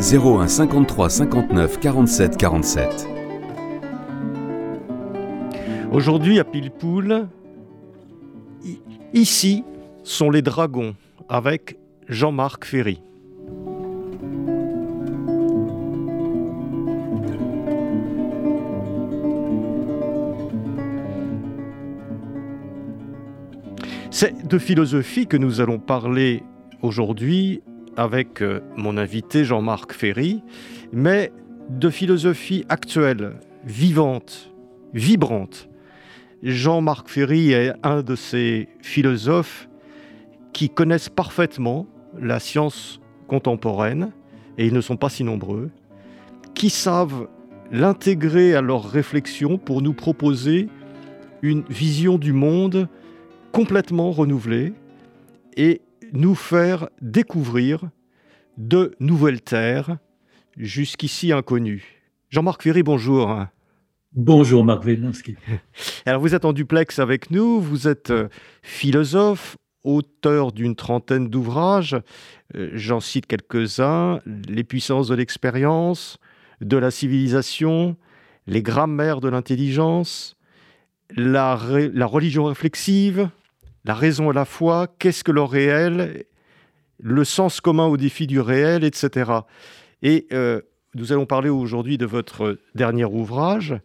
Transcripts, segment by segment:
01 53 59 47 47. Aujourd'hui à Pilpoul, ici sont les dragons avec Jean-Marc Ferry. C'est de philosophie que nous allons parler aujourd'hui avec euh, mon invité Jean-Marc Ferry, mais de philosophie actuelle, vivante, vibrante. Jean-Marc Ferry est un de ces philosophes qui connaissent parfaitement la science contemporaine, et ils ne sont pas si nombreux, qui savent l'intégrer à leur réflexion pour nous proposer une vision du monde complètement renouvelée et nous faire découvrir de nouvelles terres jusqu'ici inconnues. Jean-Marc Ferry, bonjour. Bonjour Marc Wielinski. Alors vous êtes en duplex avec nous, vous êtes euh, philosophe, auteur d'une trentaine d'ouvrages, euh, j'en cite quelques-uns, Les puissances de l'expérience, de la civilisation, Les grammaires de l'intelligence, la, la religion réflexive, la raison et la foi, qu'est-ce que le réel, le sens commun au défi du réel, etc. Et euh, nous allons parler aujourd'hui de votre dernier ouvrage,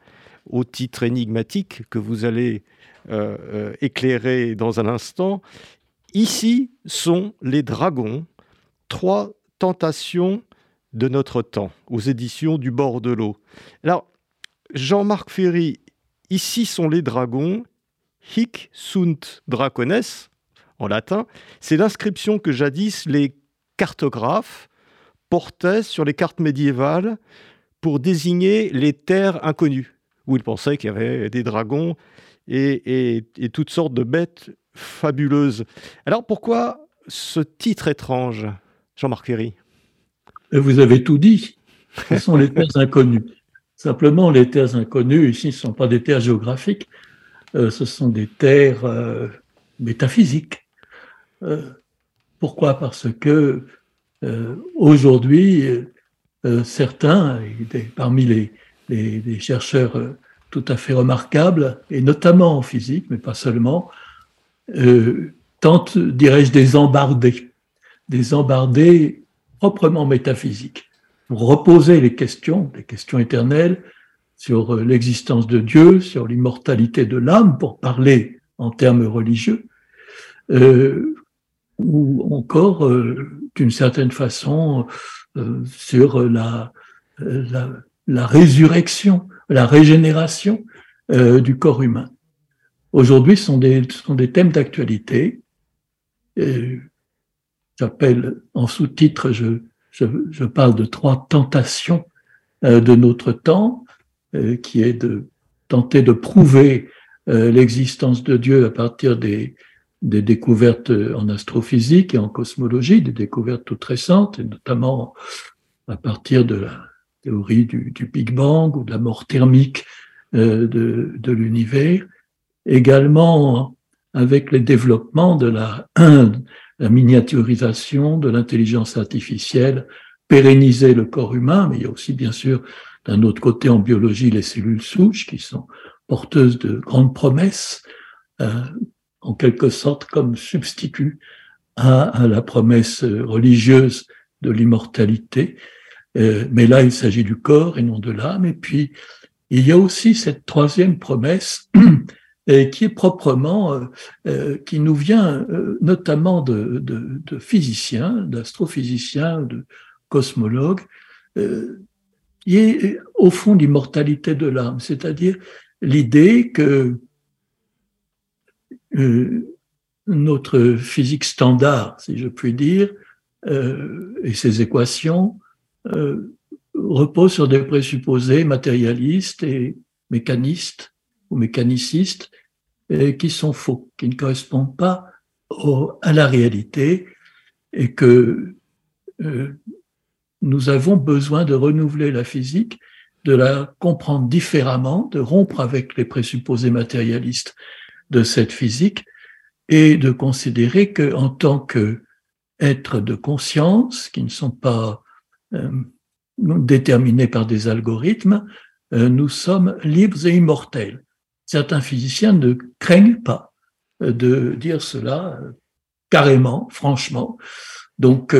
au titre énigmatique que vous allez euh, euh, éclairer dans un instant. Ici sont les dragons, trois tentations de notre temps, aux éditions du bord de l'eau. Alors, Jean-Marc Ferry, ici sont les dragons, Hic sunt dracones, en latin, c'est l'inscription que jadis les cartographes portaient sur les cartes médiévales pour désigner les terres inconnues, où ils pensaient qu'il y avait des dragons et, toutes sortes de bêtes fabuleuses. Alors pourquoi ce titre étrange, Jean-Marc Ferry? Vous avez tout dit. Ce sont les terres inconnues. Simplement, les terres inconnues, ici, ne sont pas des terres géographiques, ce sont des terres euh, métaphysiques. Euh, pourquoi? Parce que aujourd'hui, certains, parmi les, les, chercheurs tout à fait remarquables, et notamment en physique, mais pas seulement, tentent, dirais-je, des embardés, des embardés proprement métaphysiques, pour reposer les questions, les questions éternelles, sur euh, l'existence de Dieu, sur l'immortalité de l'âme, pour parler en termes religieux, euh, ou encore, euh, d'une certaine façon, sur la, la, résurrection, la régénération du corps humain. Aujourd'hui, ce sont des, sont des thèmes d'actualité. J'appelle en sous-titre, je, je, je, parle de trois tentations de notre temps. Euh, qui est de tenter de prouver euh, l'existence de Dieu à partir des, des découvertes en astrophysique et en cosmologie, des découvertes toutes récentes, et notamment à partir de la théorie du, du Big Bang ou de la mort thermique euh, de, de l'univers. Également avec les développements de la, la miniaturisation de l'intelligence artificielle, pérenniser le corps humain, mais il y a aussi bien sûr d'un autre côté, en biologie, les cellules souches qui sont porteuses de grandes promesses, euh, en quelque sorte comme substitut à, la promesse religieuse de l'immortalité. Euh, mais là, il s'agit du corps et non de l'âme. Et puis, il y a aussi cette troisième promesse qui est proprement, euh, qui nous vient notamment de, de, de physiciens, d'astrophysiciens, de cosmologues, qui est au fond l'immortalité de l'âme, c'est-à-dire l'idée que euh, notre physique standard, si je puis dire, euh, et ses équations euh, repose sur des présupposés matérialistes et mécanistes ou mécanicistes qui sont faux, qui ne correspondent pas à la réalité et que nous avons besoin de renouveler la physique, de la comprendre différemment, de rompre avec les présupposés matérialistes de cette physique et de considérer que en tant que être de conscience qui ne sont pas euh, déterminés par des algorithmes, euh, nous sommes libres et immortels. Certains physiciens ne craignent pas euh, de dire cela carrément, franchement. Donc,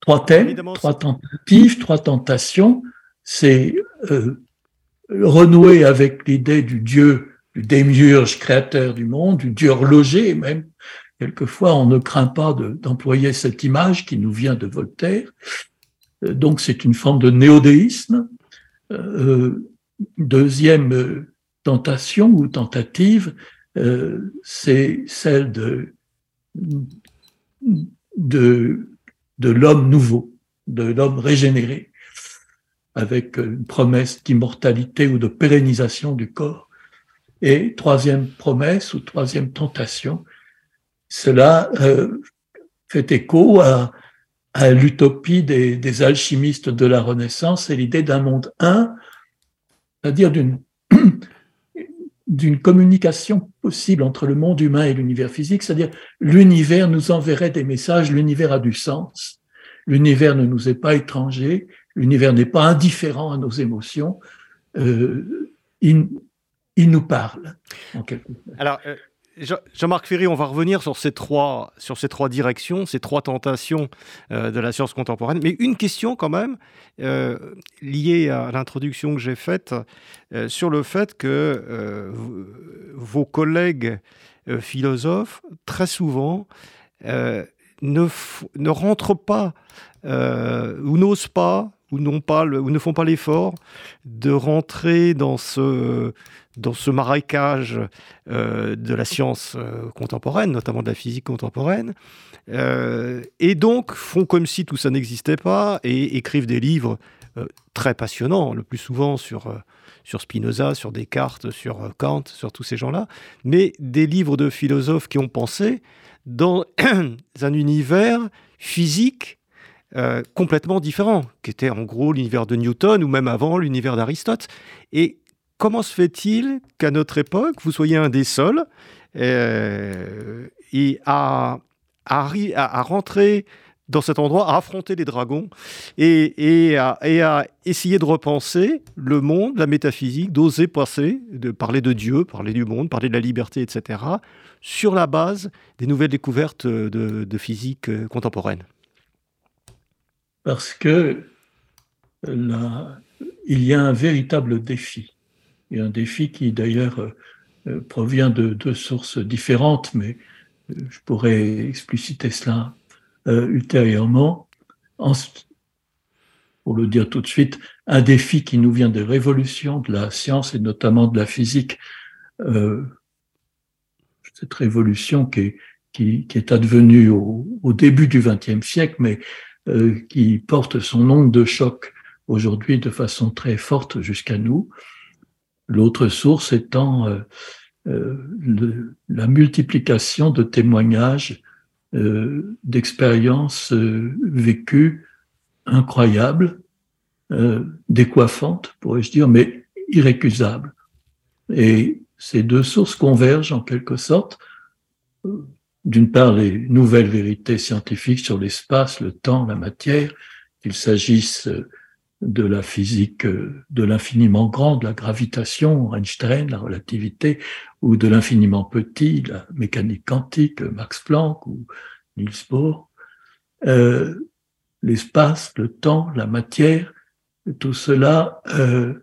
trois thèmes, trois tentatives, trois tentations, c'est renouer avec l'idée du Dieu, du démiurge créateur du monde, du Dieu horloger même, Quelquefois, on ne craint pas d'employer cette image qui nous vient de Voltaire. Euh, donc, c'est une forme de néodéisme. Euh, deuxième tentation ou tentative, euh, c'est celle de, de, de l'homme nouveau, de l'homme régénéré, avec une promesse d'immortalité ou de pérennisation du corps. Et troisième promesse ou troisième tentation, cela euh, fait écho à, l'utopie des, alchimistes de la Renaissance et l'idée d'un monde un, c'est-à-dire d'une d'une communication possible entre le monde humain et l'univers physique, c'est-à-dire l'univers nous enverrait des messages, l'univers a du sens, l'univers ne nous est pas étranger, l'univers n'est pas indifférent à nos émotions, euh, il, nous parle. Alors, euh, Jean-Marc Ferry, on va revenir sur ces trois, directions, ces trois tentations euh, de la science contemporaine. Mais une question quand même, euh, liée à l'introduction que j'ai faite, euh, sur le fait que vos collègues philosophes, très souvent, ne, rentrent pas ou n'osent pas ou ne font pas l'effort de rentrer dans ce, dans ce marécage euh, de la science euh, contemporaine, notamment de la physique contemporaine, euh, et donc font comme si tout ça n'existait pas et écrivent des livres très passionnants, le plus souvent sur, sur Spinoza, sur Descartes, sur Kant, sur tous ces gens-là, mais des livres de philosophes qui ont pensé dans un univers physique complètement différent, qui était en gros l'univers de Newton ou même avant l'univers d'Aristote. Et comment se fait-il qu'à notre époque, vous soyez un des seuls euh, et à, à, rentrer dans cet endroit, à affronter les dragons et, à, essayer de repenser le monde, la métaphysique, d'oser passer, de parler de Dieu, parler du monde, parler de la liberté, etc., sur la base des nouvelles découvertes de, physique euh, contemporaine Parce que il y a un véritable défi et un défi qui d'ailleurs euh, euh, provient de deux sources différentes, mais euh, je pourrais expliciter cela ultérieurement. pour le dire tout de suite, un défi qui nous vient des révolutions de la science et notamment de la physique. cette révolution qui est, advenue au, au début du XXe siècle, mais qui porte son onde de choc aujourd'hui de façon très forte jusqu'à nous. L'autre source étant euh, euh, la multiplication de témoignages euh, d'expériences vécues incroyables, décoiffantes, pourrais-je dire, mais irrécusables. Et ces deux sources convergent en quelque sorte. D'une part, les nouvelles vérités scientifiques sur l'espace, le temps, la matière, qu'il s'agisse de la physique euh, de l'infiniment grand, de la gravitation, Einstein, la relativité, ou de l'infiniment petit, la mécanique quantique, Max Planck ou Niels Bohr. Euh, l'espace, le temps, la matière, tout cela euh,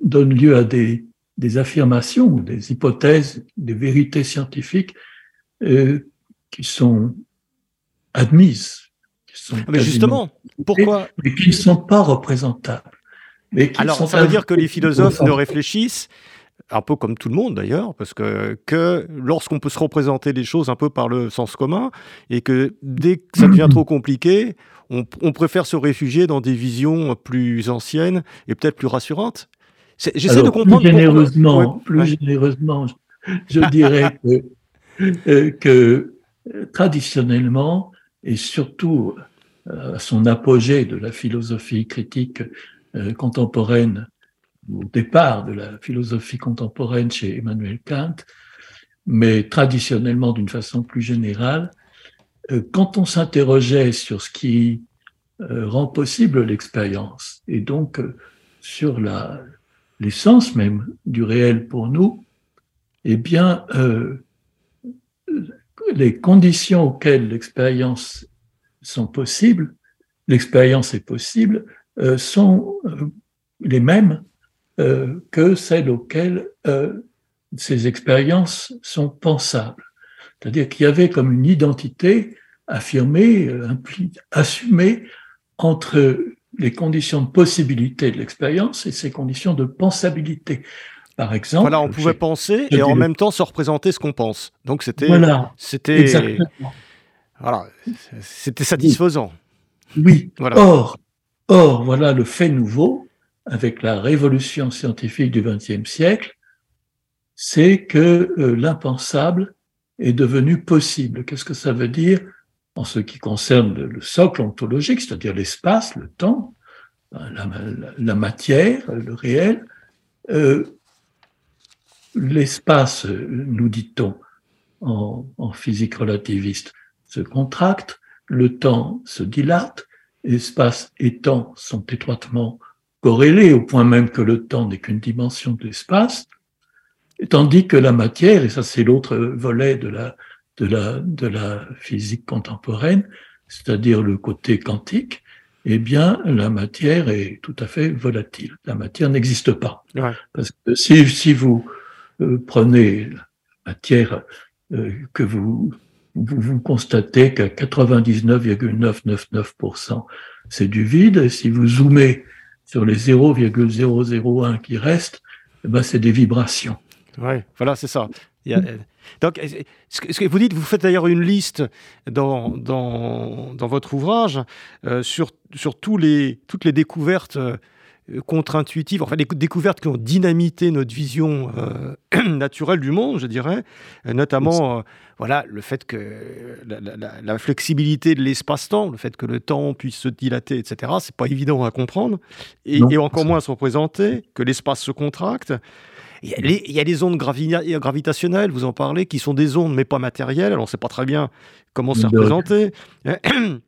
donne lieu à des, des affirmations, des hypothèses, des vérités scientifiques qui sont admises ah, mais justement, pourquoi Mais qui ne sont pas représentables. Mais Alors, ça veut dire que les philosophes ne réfléchissent un peu comme tout le monde d'ailleurs, parce que, que lorsqu'on peut se représenter des choses un peu par le sens commun, et que dès que ça devient trop compliqué, on, préfère se réfugier dans des visions plus anciennes et peut-être plus rassurantes. J'essaie de comprendre. Plus généreusement, plus généreusement, je dirais que, que traditionnellement, et surtout à son apogée de la philosophie critique contemporaine au départ de la philosophie contemporaine chez Emmanuel Kant, mais traditionnellement d'une façon plus générale, euh, quand on s'interrogeait sur ce qui euh, rend possible l'expérience et donc euh, sur l'essence même du réel pour nous, eh bien, les conditions auxquelles l'expérience est possible, sont les mêmes euh, que celles auxquelles euh, ces expériences sont pensables. C'est-à-dire qu'il y avait comme une identité affirmée, euh, assumée entre les conditions de possibilité de l'expérience et ses conditions de pensabilité. Par exemple. Voilà, on pouvait penser et en même temps se représenter ce qu'on pense. Donc c'était. Voilà. C'était. Voilà. C'était satisfaisant. Oui. Voilà. Or, or, voilà le fait nouveau avec la révolution scientifique du XXe siècle, c'est que euh, l'impensable est devenu possible. Qu'est-ce que ça veut dire? En ce qui concerne le, socle ontologique, c'est-à-dire l'espace, le temps, ben, la, matière, le réel euh, L'espace, nous dit-on en, en physique relativiste, se contracte, le temps se dilate, espace et temps sont étroitement corrélé au point même que le temps n'est qu'une dimension de l'espace, tandis que la matière, et ça c'est l'autre volet de la, de, la, de la physique contemporaine, c'est-à-dire le côté quantique, eh bien, la matière est tout à fait volatile. La matière n'existe pas. Parce que si, si vous prenez la matière euh, que vous, vous, constatez qu'à 99,999%, c'est du vide, et si vous zoomez sur les 0,001 qui restent, eh ben, c'est des vibrations. Oui, voilà, c'est ça. donc, ce que vous dites, vous faites d'ailleurs une liste dans, dans, dans votre ouvrage euh, sur, sur tous les, toutes les découvertes euh, contre-intuitives, enfin les découvertes qui ont dynamité notre vision euh, naturelle du monde, je dirais, notamment voilà, le fait que la, flexibilité de l'espace-temps, le fait que le temps puisse se dilater, etc., c'est pas évident à comprendre, et, encore moins à se représenter, que l'espace se contracte. Il y, a les, ondes gravitationnelles, vous en parlez, qui sont des ondes mais pas matérielles, alors on ne sait pas très bien comment c'est représenté.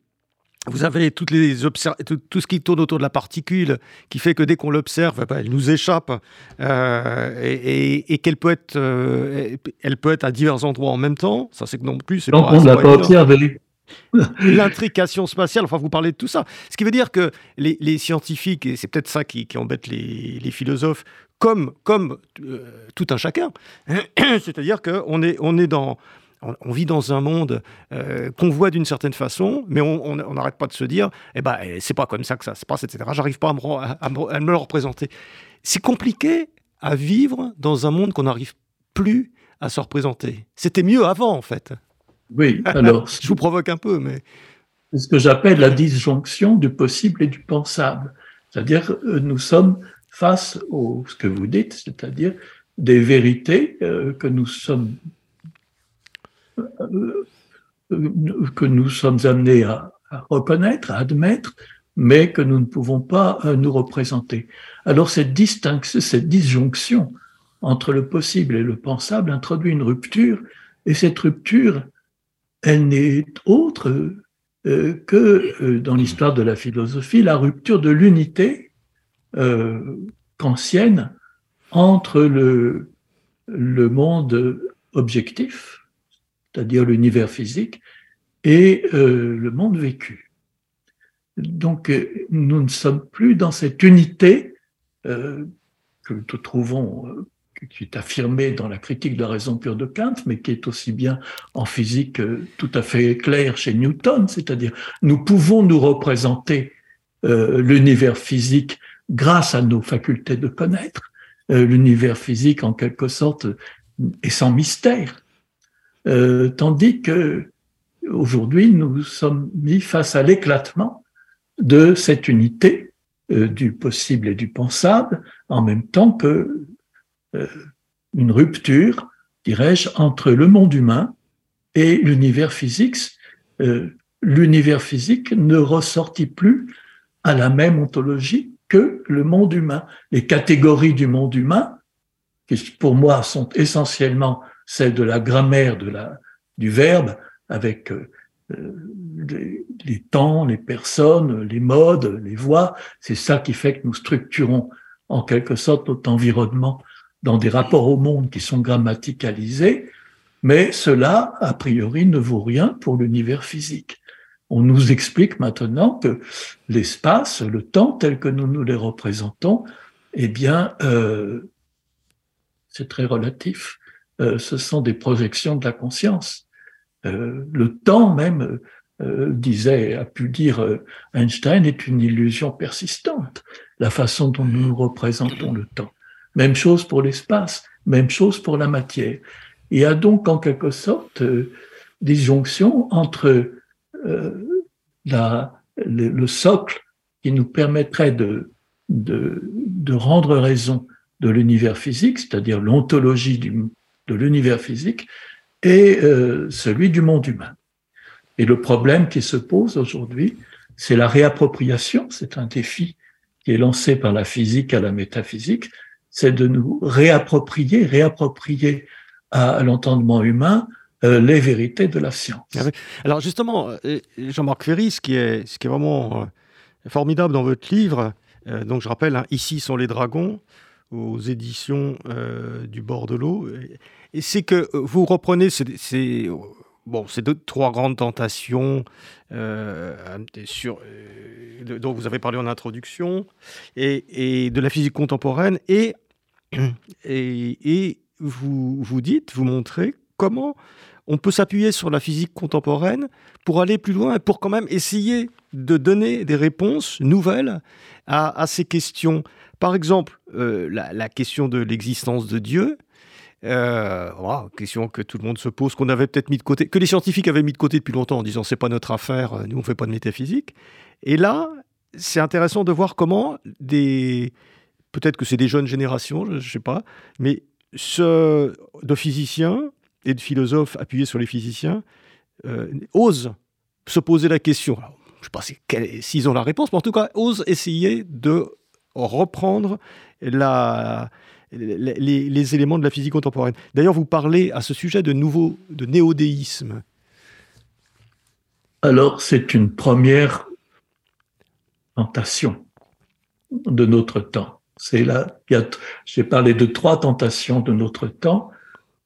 Vous avez toutes les tout, ce qui tourne autour de la particule, qui fait que dès qu'on l'observe, ben, elle nous échappe euh, et, qu'elle peut être, euh, elle peut être à divers endroits en même temps. Ça, c'est que non plus. Donc on ne l'a pas observé. L'intrication spatiale, enfin, vous parlez de tout ça. Ce qui veut dire que les, scientifiques, et c'est peut-être ça qui, embête les, philosophes, comme, comme euh, tout un chacun, c'est-à-dire qu'on est, on est dans, on, vit dans un monde euh, qu'on voit d'une certaine façon, mais on n'arrête pas de se dire, eh ben, eh, c'est pas comme ça que ça se passe, etc. J'arrive pas à me, à, me, le représenter. C'est compliqué à vivre dans un monde qu'on n'arrive plus à se représenter. C'était mieux avant, en fait. Oui, alors. Je vous provoque un peu, mais. C'est ce que j'appelle la disjonction du possible et du pensable. C'est-à-dire, euh, nous sommes face à ce que vous dites, c'est-à-dire des vérités euh, que nous sommes que nous sommes amenés à, reconnaître, à admettre, mais que nous ne pouvons pas euh, nous représenter. Alors cette distinction, cette disjonction entre le possible et le pensable introduit une rupture, et cette rupture, elle n'est autre euh, que dans l'histoire de la philosophie, la rupture de l'unité euh, kantienne entre le monde objectif, c'est-à-dire l'univers physique, et euh, le monde vécu. Donc euh, nous ne sommes plus dans cette unité euh, que nous trouvons, qui est affirmée dans la critique de la raison pure de Kant, mais qui est aussi bien en physique tout à fait claire chez Newton, c'est-à-dire nous pouvons nous représenter l'univers physique grâce à nos facultés de connaître. l'univers physique, en quelque sorte, est sans mystère. Euh, tandis que aujourd'hui nous sommes mis face à l'éclatement de cette unité euh, du possible et du pensable, en même temps que euh, une rupture, dirais-je, entre le monde humain et l'univers physique. L'univers physique ne ressortit plus à la même ontologie que le monde humain. Les catégories du monde humain, qui pour moi sont essentiellement celles de la grammaire de la, du verbe, avec euh, les, les, temps, les personnes, les modes, les voix, c'est ça qui fait que nous structurons en quelque sorte notre environnement dans des rapports au monde qui sont grammaticalisés, mais cela, a priori, ne vaut rien pour l'univers physique. On nous explique maintenant que l'espace, le temps tel que nous nous les représentons, eh bien, euh, c'est très relatif. Euh, ce sont des projections de la conscience. Euh, le temps même, euh, disait, a pu dire Einstein, est une illusion persistante. La façon dont nous représentons le temps. Même chose pour l'espace, même chose pour la matière. Il y a donc en quelque sorte des jonctions entre la, le, le, socle qui nous permettrait de, de, de rendre raison de l'univers physique, c'est-à-dire l'ontologie de l'univers physique, et euh, celui du monde humain. Et le problème qui se pose aujourd'hui, c'est la réappropriation, c'est un défi qui est lancé par la physique à la métaphysique, c'est de nous réapproprier, réapproprier à l'entendement humain euh, les vérités de la science. Ah Alors justement, euh, Jean-Marc Ferry, ce qui est, ce qui est vraiment formidable dans votre livre, donc je rappelle, hein, Ici sont les dragons, aux éditions euh, du bord de l'eau, et c'est que vous reprenez ces, bon, ces trois grandes tentations euh, sur, euh, dont vous avez parlé en introduction, et, et de la physique contemporaine, et, et, vous, vous dites, vous montrez comment on peut s'appuyer sur la physique contemporaine pour aller plus loin et pour quand même essayer de donner des réponses nouvelles à ces questions. Par exemple, euh, la, question de l'existence de Dieu, euh, question que tout le monde se pose, qu'on avait peut-être mis de côté, que les scientifiques avaient mis de côté depuis longtemps en disant c'est pas notre affaire, nous on fait pas de métaphysique. Et là, c'est intéressant de voir comment des, peut-être que c'est des jeunes générations, je, je sais pas, mais ce, de physiciens et de philosophes appuyés sur les physiciens euh, osent se poser la question. Je ne sais pas s'ils ont la réponse, mais en tout cas, osent essayer de reprendre les, éléments de la physique contemporaine. D'ailleurs, vous parlez à ce sujet de nouveau, de néodéisme. Alors, c'est une première tentation de notre temps. C'est là, j'ai parlé de trois tentations de notre temps,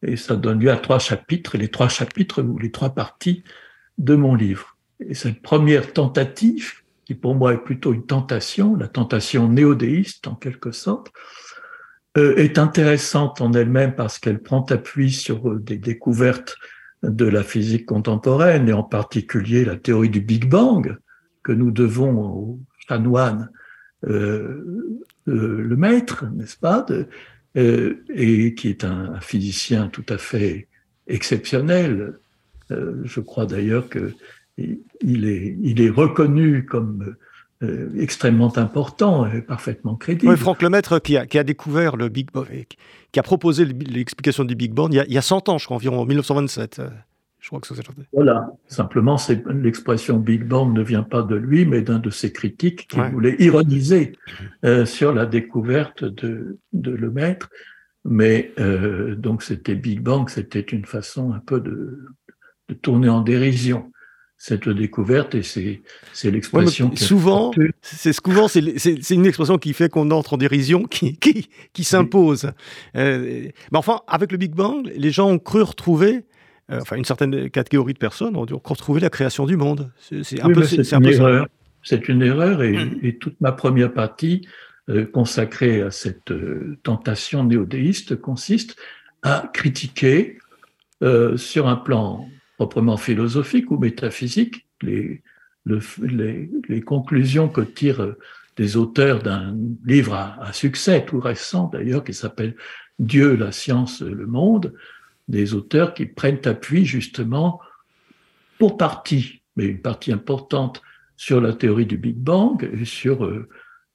et ça donne lieu à trois chapitres, les trois chapitres ou les trois parties de mon livre. Et cette première tentative, qui pour moi est plutôt une tentation, la tentation néodéiste en quelque sorte, euh, est intéressante en elle-même parce qu'elle prend appui sur euh, des découvertes de la physique contemporaine et en particulier la théorie du Big Bang que nous devons au chanoine euh, euh, le maître, n'est-ce pas, de, euh, et qui est un, un, physicien tout à fait exceptionnel. Je crois d'ailleurs que il est, il est reconnu comme euh, extrêmement important et parfaitement crédible. Oui, Franck Lemaître qui a, qui a découvert le Big Bang, qui a proposé l'explication du Big Bang il y, a, il y a 100 ans, je crois, environ en 1927. Je crois que c'est Voilà. Simplement, l'expression Big Bang ne vient pas de lui, mais d'un de ses critiques qui ouais. voulait ironiser euh, sur la découverte de, de Lemaître. Mais euh, donc, c'était Big Bang, c'était une façon un peu de, de tourner en dérision cette découverte et c'est l'expression ouais, souvent c'est souvent c'est une expression qui fait qu'on entre en dérision qui qui, qui s'impose oui. euh, mais enfin avec le Big Bang les gens ont cru retrouver euh, enfin une certaine catégorie de personnes ont dû retrouver la création du monde. C'est un oui, peu c'est une, erreur. C'est une erreur et, mmh. et, toute ma première partie euh, consacrée à cette tentation néodéiste consiste à critiquer sur un plan proprement philosophique ou métaphysique les, le, conclusions que tirent des auteurs d'un livre à, succès tout récent d'ailleurs qui s'appelle Dieu, la science, le monde, des auteurs qui prennent appui justement pour partie, mais une partie importante sur la théorie du Big Bang et sur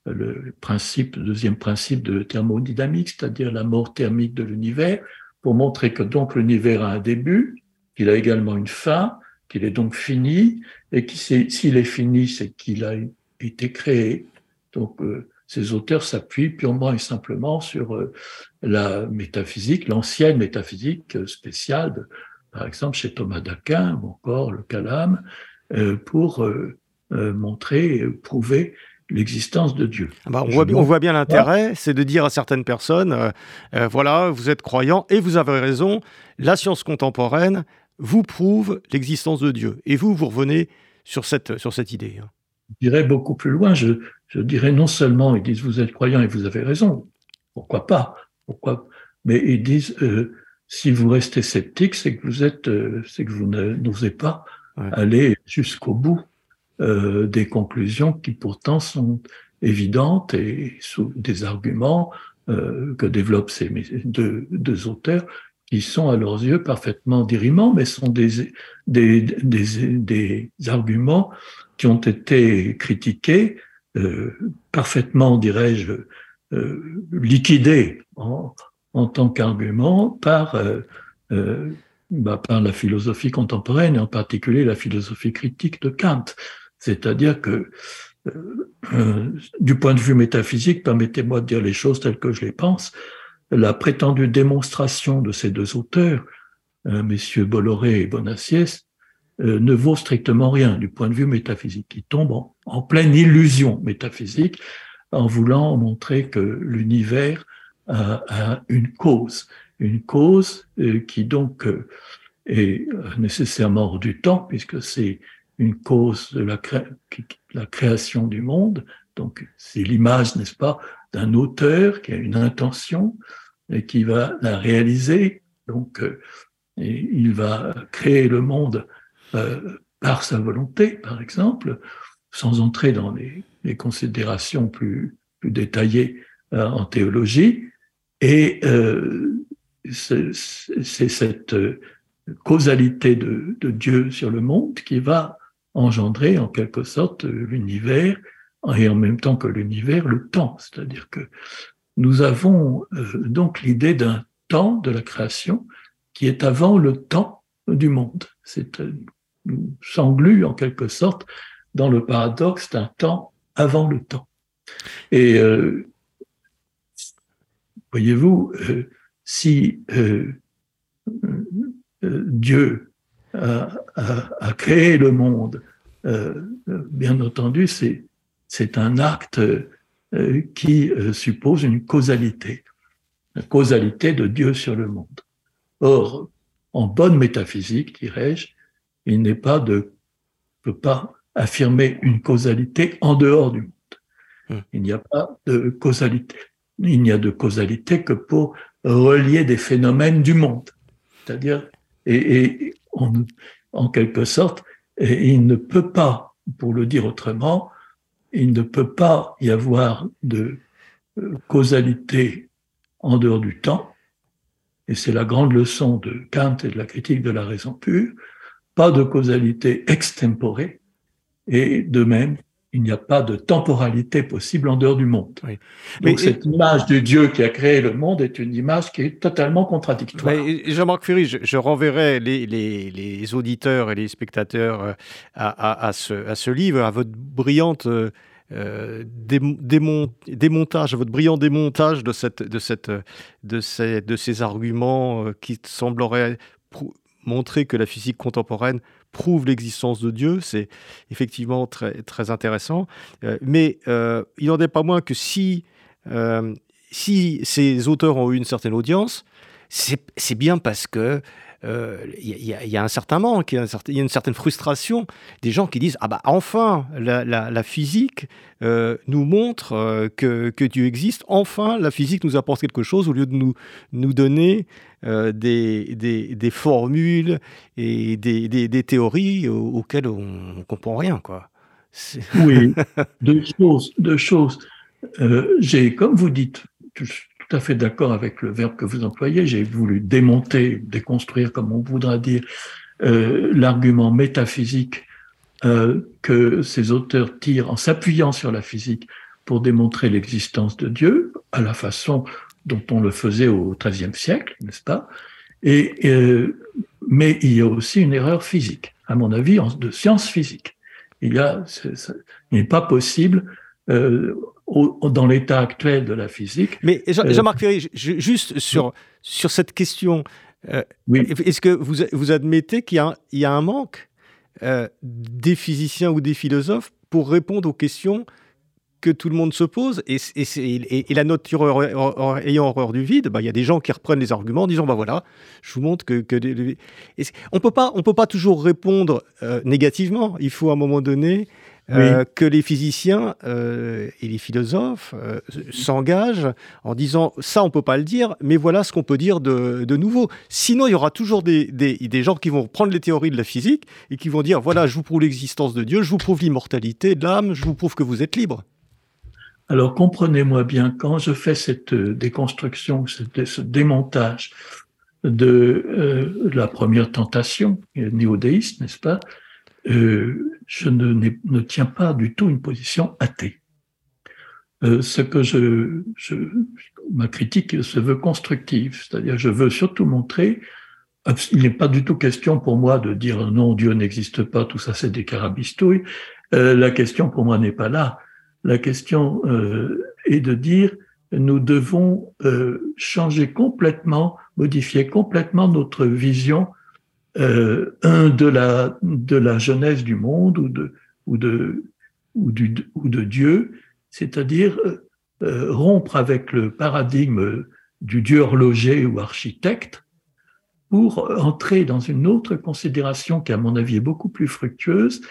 le principe, deuxième principe de thermodynamique, c'est-à-dire la mort thermique de l'univers, pour montrer que donc l'univers a un début, qu'il a également une fin, qu'il est donc fini, et s'il est fini, c'est qu'il a été créé. Donc, euh, ces auteurs s'appuient purement et simplement sur euh, la métaphysique, l'ancienne métaphysique spéciale, par exemple chez Thomas d'Aquin ou encore le Calame, euh, pour montrer, prouver l'existence de Dieu. Ah bah, on, voit, on, voit, bien l'intérêt, c'est de dire à certaines personnes, voilà, vous êtes croyants et vous avez raison, la science contemporaine vous prouve l'existence de Dieu. Et vous, vous revenez sur cette, sur cette idée. Hein. Je dirais beaucoup plus loin, je, je, dirais non seulement, ils disent vous êtes croyant et vous avez raison, pourquoi pas, pourquoi, mais ils disent euh, si vous restez sceptique, c'est que vous êtes, euh, c'est que vous n'osez pas aller jusqu'au bout euh, des conclusions qui pourtant sont évidentes et sous des arguments que développent ces deux, deux auteurs qui sont à leurs yeux parfaitement dirimants, mais sont des, des, des, des arguments qui ont été critiqués, euh, parfaitement, dirais-je, euh, liquidés en, en tant qu'argument par, euh, euh bah, par la philosophie contemporaine, et en particulier la philosophie critique de Kant. C'est-à-dire que, euh, euh, du point de vue métaphysique, permettez-moi de dire les choses telles que je les pense, la prétendue démonstration de ces deux auteurs, euh, messieurs Bolloré et Bonacieux, euh, ne vaut strictement rien du point de vue métaphysique. Ils tombent en, pleine illusion métaphysique en voulant montrer que l'univers a, une cause, une cause euh, qui donc est nécessairement hors du temps, puisque c'est une cause de la création du monde, donc c'est l'image, n'est-ce pas, d'un auteur qui a une intention et qui va la réaliser. Donc, euh, il va créer le monde euh, par sa volonté, par exemple, sans entrer dans les, considérations plus, plus détaillées euh, en théologie. Et c'est cette causalité de, de, Dieu sur le monde qui va engendrer en quelque sorte l'univers et en même temps que l'univers, le temps. C'est-à-dire que nous avons euh, donc l'idée d'un temps de la création qui est avant le temps du monde. C'est euh, s'englue en quelque sorte dans le paradoxe d'un temps avant le temps. Et euh, voyez-vous, si Dieu a, a, créé le monde, bien entendu, c'est c'est un acte euh, qui euh, suppose une causalité, une causalité de Dieu sur le monde. Or, en bonne métaphysique, dirais-je, il n'est pas de, peut pas affirmer une causalité en dehors du monde. Hmm. Il n'y a pas de causalité. Il n'y a de causalité que pour relier des phénomènes du monde. C'est-à-dire, et, et en quelque sorte, et il ne peut pas, pour le dire autrement, il ne peut pas y avoir de euh, causalité en dehors du temps, et c'est la grande leçon de Kant et de la critique de la raison pure, pas de causalité extemporée, et de même, il n'y a pas de temporalité possible en dehors du monde. Donc cette image de Dieu qui a créé le monde est une image qui est totalement contradictoire. Jean-Marc Ferry, je, renverrai les, les, auditeurs et les spectateurs euh, à, à, ce, à, ce, livre, à votre brillante euh, euh, démontage, votre brillant démontage de, cette, de, cette, de, ces, de ces arguments qui sembleraient montrer que la physique contemporaine prouve l'existence de Dieu. C'est effectivement très, très intéressant. Euh, mais euh, il n'en est pas moins que si, euh, si ces auteurs ont eu une certaine audience, c'est bien parce que il y, a un certain manque, il y, a une certaine frustration des gens qui disent ah bah enfin la, physique nous montre que, que, Dieu existe, enfin la physique nous apporte quelque chose au lieu de nous, nous donner euh, des, des, formules et des, des théories auxquelles on ne comprend rien. Quoi. Oui, deux choses. Deux choses. Euh, j'ai, comme vous dites, tout à fait d'accord avec le verbe que vous employez, j'ai voulu démonter, déconstruire, comme on voudra dire, euh, l'argument métaphysique que ces auteurs tirent en s'appuyant sur la physique pour démontrer l'existence de Dieu, à la façon dont on le faisait au XIIIe siècle, n'est-ce pas? Et, Mais il y a aussi une erreur physique, à mon avis, de science physique. Il n'est pas possible euh, dans l'état actuel de la physique. Mais euh, Jean-Marc Ferry, juste sur, sur cette question, euh, oui. est-ce que vous, vous admettez qu'il y, y, a un manque des physiciens ou des philosophes pour répondre aux questions que tout le monde se pose. Et, et, et la nature ayant horreur du vide, bah, il y a des gens qui reprennent les arguments en disant bah voilà, je vous montre que. que on peut pas, on peut pas toujours répondre euh, négativement. Il faut à un moment donné. Euh, que les physiciens euh, et les philosophes s'engagent en disant ça on peut pas le dire, mais voilà ce qu'on peut dire de, de, nouveau. Sinon il y aura toujours des, des, des, gens qui vont prendre les théories de la physique et qui vont dire voilà je vous prouve l'existence de Dieu, je vous prouve l'immortalité de l'âme, je vous prouve que vous êtes libre. Alors comprenez-moi bien, quand je fais cette euh, déconstruction, ce démontage de euh, la première tentation néo-déiste, n'est-ce pas, euh, je ne, ne, tiens pas du tout une position athée. Euh, ce que je, je, ma critique se veut constructive, c'est-à-dire je veux surtout montrer, il n'est pas du tout question pour moi de dire non, Dieu n'existe pas, tout ça c'est des carabistouilles. Euh, la question pour moi n'est pas là la question euh, est de dire nous devons euh, changer complètement, modifier complètement notre vision euh, un de la de la genèse du monde ou de ou de ou, du, ou de Dieu, c'est-à-dire euh, rompre avec le paradigme du Dieu horloger ou architecte pour entrer dans une autre considération qui, à mon avis, est beaucoup plus fructueuse,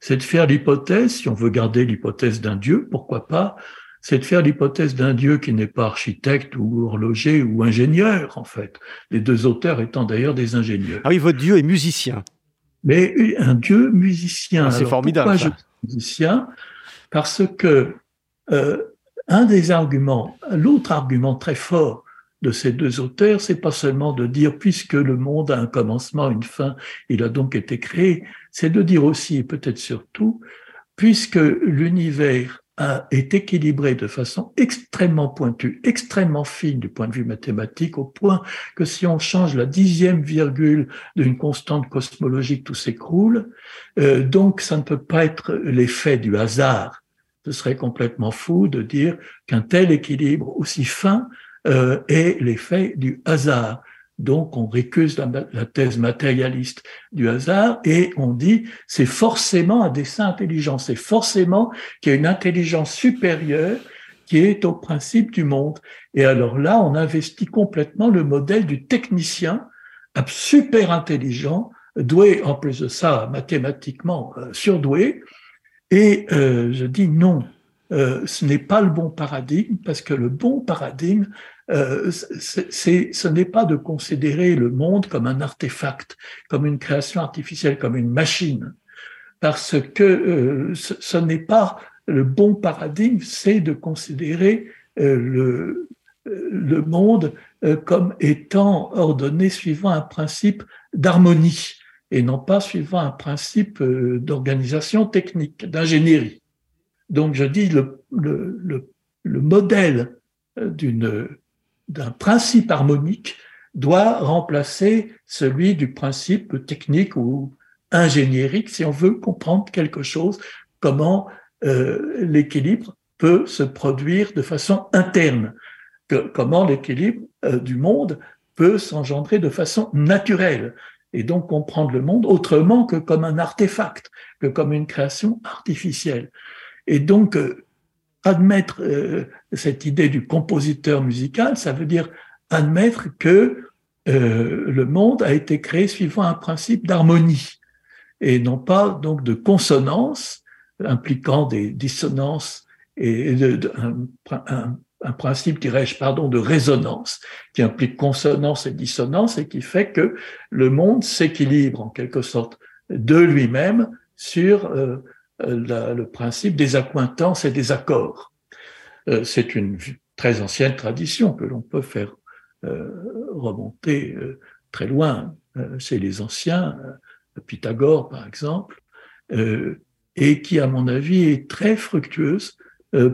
c'est de faire l'hypothèse, si on veut garder l'hypothèse d'un Dieu, pourquoi pas, c'est de faire l'hypothèse d'un Dieu qui n'est pas architecte ou horloger ou ingénieur, en fait. Les deux auteurs étant d'ailleurs des ingénieurs. Ah oui, votre Dieu est musicien. Mais un Dieu musicien. Ah, c'est formidable. Pourquoi je suis musicien? Parce que euh, un des arguments, l'autre argument très fort de ces deux auteurs, c'est pas seulement de dire puisque le monde a un commencement, une fin, il a donc été créé, c'est de dire aussi et peut-être surtout puisque l'univers est équilibré de façon extrêmement pointue, extrêmement fine du point de vue mathématique, au point que si on change la dixième virgule d'une constante cosmologique, tout s'écroule. Euh, donc, ça ne peut pas être l'effet du hasard. Ce serait complètement fou de dire qu'un tel équilibre aussi fin euh, est l'effet du hasard. Donc on récuse la, thèse matérialiste du hasard et on dit c'est forcément un dessin intelligent, c'est forcément qu'il y a une intelligence supérieure qui est au principe du monde. Et alors là, on investit complètement le modèle du technicien super intelligent, doué en plus de ça mathématiquement euh, surdoué. Et euh, je dis non, euh, ce n'est pas le bon paradigme parce que le bon paradigme, euh, ce n'est pas de considérer le monde comme un artefact, comme une création artificielle, comme une machine, parce que euh, ce, n'est pas le bon paradigme, c'est de considérer le, le monde comme étant ordonné suivant un principe d'harmonie et non pas suivant un principe d'organisation technique, d'ingénierie. Donc je dis le, le, le, le modèle euh, d'une, d'un principe harmonique doit remplacer celui du principe technique ou ingéniérique si on veut comprendre quelque chose, comment euh, l'équilibre peut se produire de façon interne, que, comment l'équilibre euh, du monde peut s'engendrer de façon naturelle et donc comprendre le monde autrement que comme un artefact, que comme une création artificielle. Et donc, euh, admettre euh, cette idée du compositeur musical, ça veut dire admettre que euh, le monde a été créé suivant un principe d'harmonie et non pas donc de consonance impliquant des dissonances et un, principe, dirais-je, pardon, de résonance qui implique consonance et dissonance et qui fait que le monde s'équilibre en quelque sorte de lui-même sur euh, le principe des accointances et des accords. Euh, c'est une très ancienne tradition que l'on peut faire euh, remonter très loin chez les anciens, Pythagore par exemple, et qui, à mon avis, est très fructueuse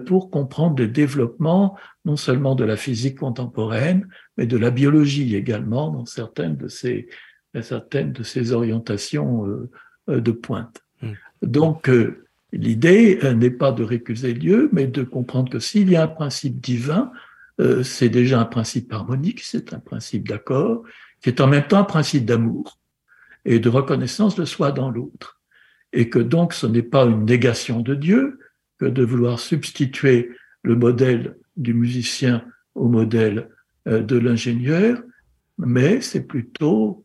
pour comprendre le développement non seulement de la physique contemporaine, mais de la biologie également dans certaines de ces, certaines de ces orientations de pointe. Donc, l'idée n'est pas de récuser Dieu, mais de comprendre que s'il y a un principe divin, c'est déjà un principe harmonique, c'est un principe d'accord, qui est en même temps un principe d'amour et de reconnaissance de soi dans l'autre. Et que donc ce n'est pas une négation de Dieu que de vouloir substituer le modèle du musicien au modèle euh, de l'ingénieur, mais c'est plutôt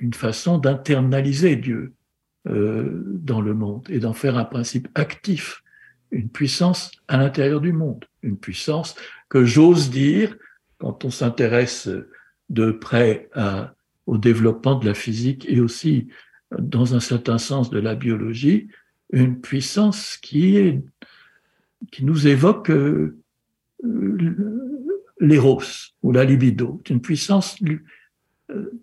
une façon d'internaliser Dieu euh, dans le monde et d'en faire un principe actif, une puissance à l'intérieur du monde, une puissance que j'ose dire, quand on s'intéresse de près à, au développement de la physique et aussi, dans un certain sens, de la biologie, une puissance qui est qui nous évoque euh, l'éros ou la libido, une puissance euh,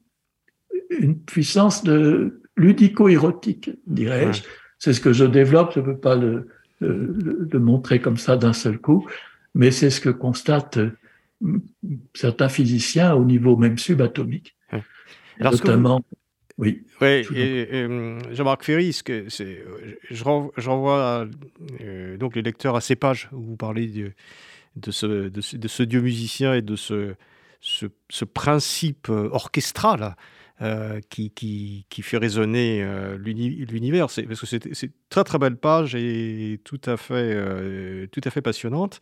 une puissance de ludico-érotique, dirais-je. C'est ce que je développe, je ne peux pas le, le, le, montrer comme ça d'un seul coup, mais c'est ce que constate certains physiciens au niveau même subatomique. Alors, notamment, oui. Oui, euh, Jean-Marc Ferry, que je, renvoie euh, donc les lecteurs à ces pages où vous parlez de, de, ce, de, ce, dieu musicien et de ce, ce, principe euh, qui, fait résonner l'univers. Parce que c'est très très belle page et tout à fait, tout à fait passionnante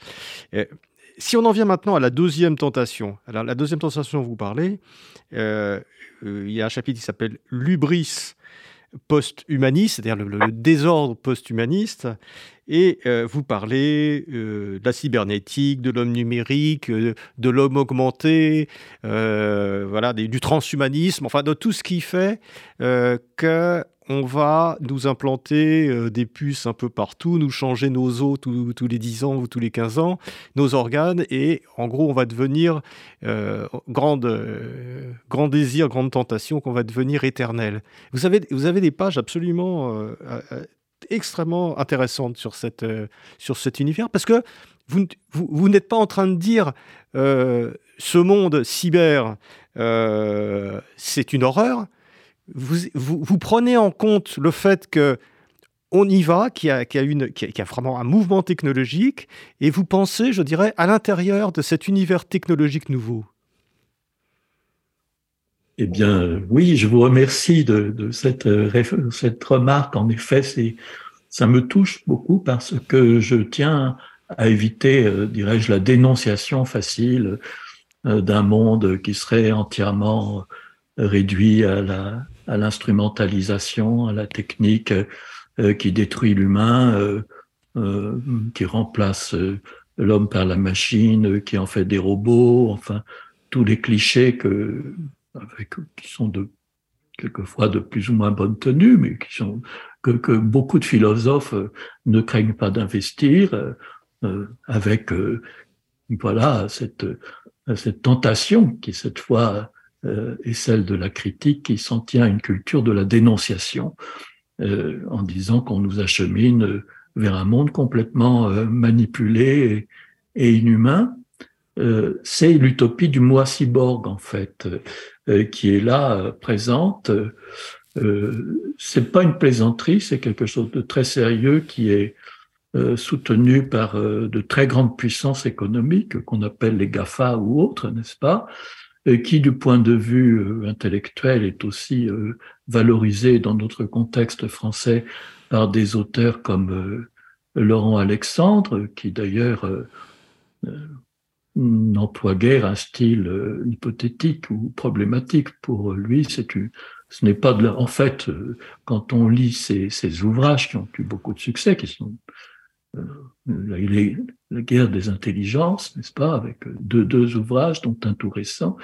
si on en vient maintenant à la deuxième tentation, alors la deuxième tentation dont vous parlez, euh, euh, il y a un chapitre qui s'appelle Lubris post-humaniste, c'est-à-dire le, désordre post-humaniste, et euh, vous parlez de la cybernétique, de l'homme numérique, de l'homme augmenté, voilà, du transhumanisme, enfin de tout ce qui fait que on va nous implanter euh, des puces un peu partout, nous changer nos os tous les 10 ans ou tous les 15 ans, nos organes, et en gros, on va devenir, euh, euh, grand désir, grande tentation, qu'on va devenir éternel. Vous avez, vous avez des pages absolument extrêmement intéressantes sur, cette, sur cet univers, parce que vous, vous, vous n'êtes pas en train de dire ce monde cyber, c'est une horreur vous, prenez en compte le fait que on y va, qu'il y, a, vraiment un mouvement technologique, et vous pensez, je dirais, à l'intérieur de cet univers technologique nouveau. Eh bien, oui, je vous remercie de, cette, cette, remarque. En effet, ça me touche beaucoup parce que je tiens à éviter, euh, dirais-je, la dénonciation facile euh, d'un monde qui serait entièrement réduit à la, à l'instrumentalisation, à la technique euh, qui détruit l'humain, euh, euh, qui remplace l'homme par la machine, qui en fait des robots, enfin tous les clichés que, avec, qui sont de quelquefois de plus ou moins bonne tenue, mais qui sont que, que beaucoup de philosophes ne craignent pas d'investir, euh, avec voilà cette cette tentation qui cette fois euh, et celle de la critique qui s'en tient à une culture de la dénonciation, euh, en disant qu'on nous achemine vers un monde complètement euh, manipulé et, inhumain. c'est l'utopie du moi cyborg en fait, qui est là présente. c'est pas une plaisanterie, c'est quelque chose de très sérieux qui est soutenu par de très grandes puissances économiques qu'on appelle les GAFA ou autres, n'est-ce pas? Qui, du point de vue euh, intellectuel, est aussi euh, valorisé dans notre contexte français par des auteurs comme euh, Laurent Alexandre, qui d'ailleurs n'emploie guère un style hypothétique ou problématique. Pour lui, ce n'est pas de en fait, quand on lit ces, ces, ouvrages qui ont eu beaucoup de succès, qui sont la, la, guerre des intelligences, n'est-ce pas, avec deux, ouvrages, dont un tout récent,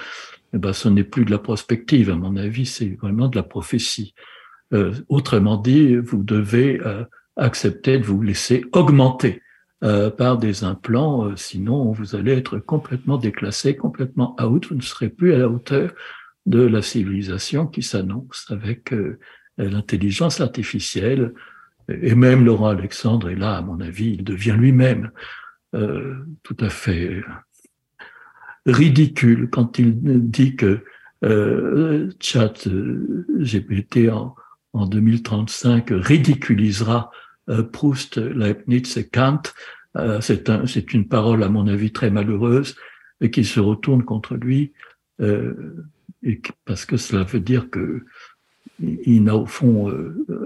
eh ben, ce n'est plus de la prospective, à mon avis, c'est vraiment de la prophétie. Euh, autrement dit, vous devez euh, accepter de vous laisser augmenter euh, par des implants, euh, sinon vous allez être complètement déclassé, complètement out, vous ne serez plus à la hauteur de la civilisation qui s'annonce avec euh, l'intelligence artificielle, Et même Laurent Alexandre est là, à mon avis, il devient lui-même euh, tout à fait ridicule quand il dit que euh, chat euh, GPT en, en 2035 ridiculisera euh, Proust, Leibniz et Kant. Euh, c'est un, une parole, à mon avis, très malheureuse et qui se retourne contre lui, et parce que cela veut dire que il n'a au fond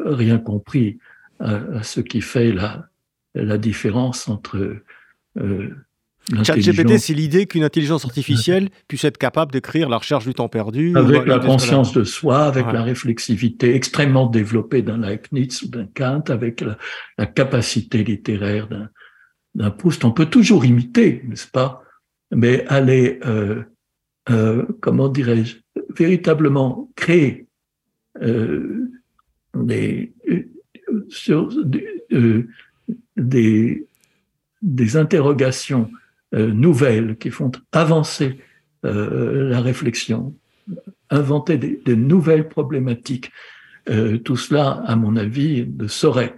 rien compris à, ce qui fait la, la différence entre ChatGPT, c'est l'idée qu'une intelligence artificielle puisse être capable d'écrire la recherche du temps perdu. Avec la conscience de soi, avec la réflexivité extrêmement développée d'un Leibniz ou d'un Kant, avec la, capacité littéraire d'un Proust. On peut toujours imiter, n'est-ce pas? Mais aller, euh, euh, comment dirais-je, véritablement créer euh, des, sur, des, des interrogations euh, nouvelles qui font avancer euh, la réflexion, inventer des, nouvelles problématiques. Euh, tout cela, à mon avis, ne saurait,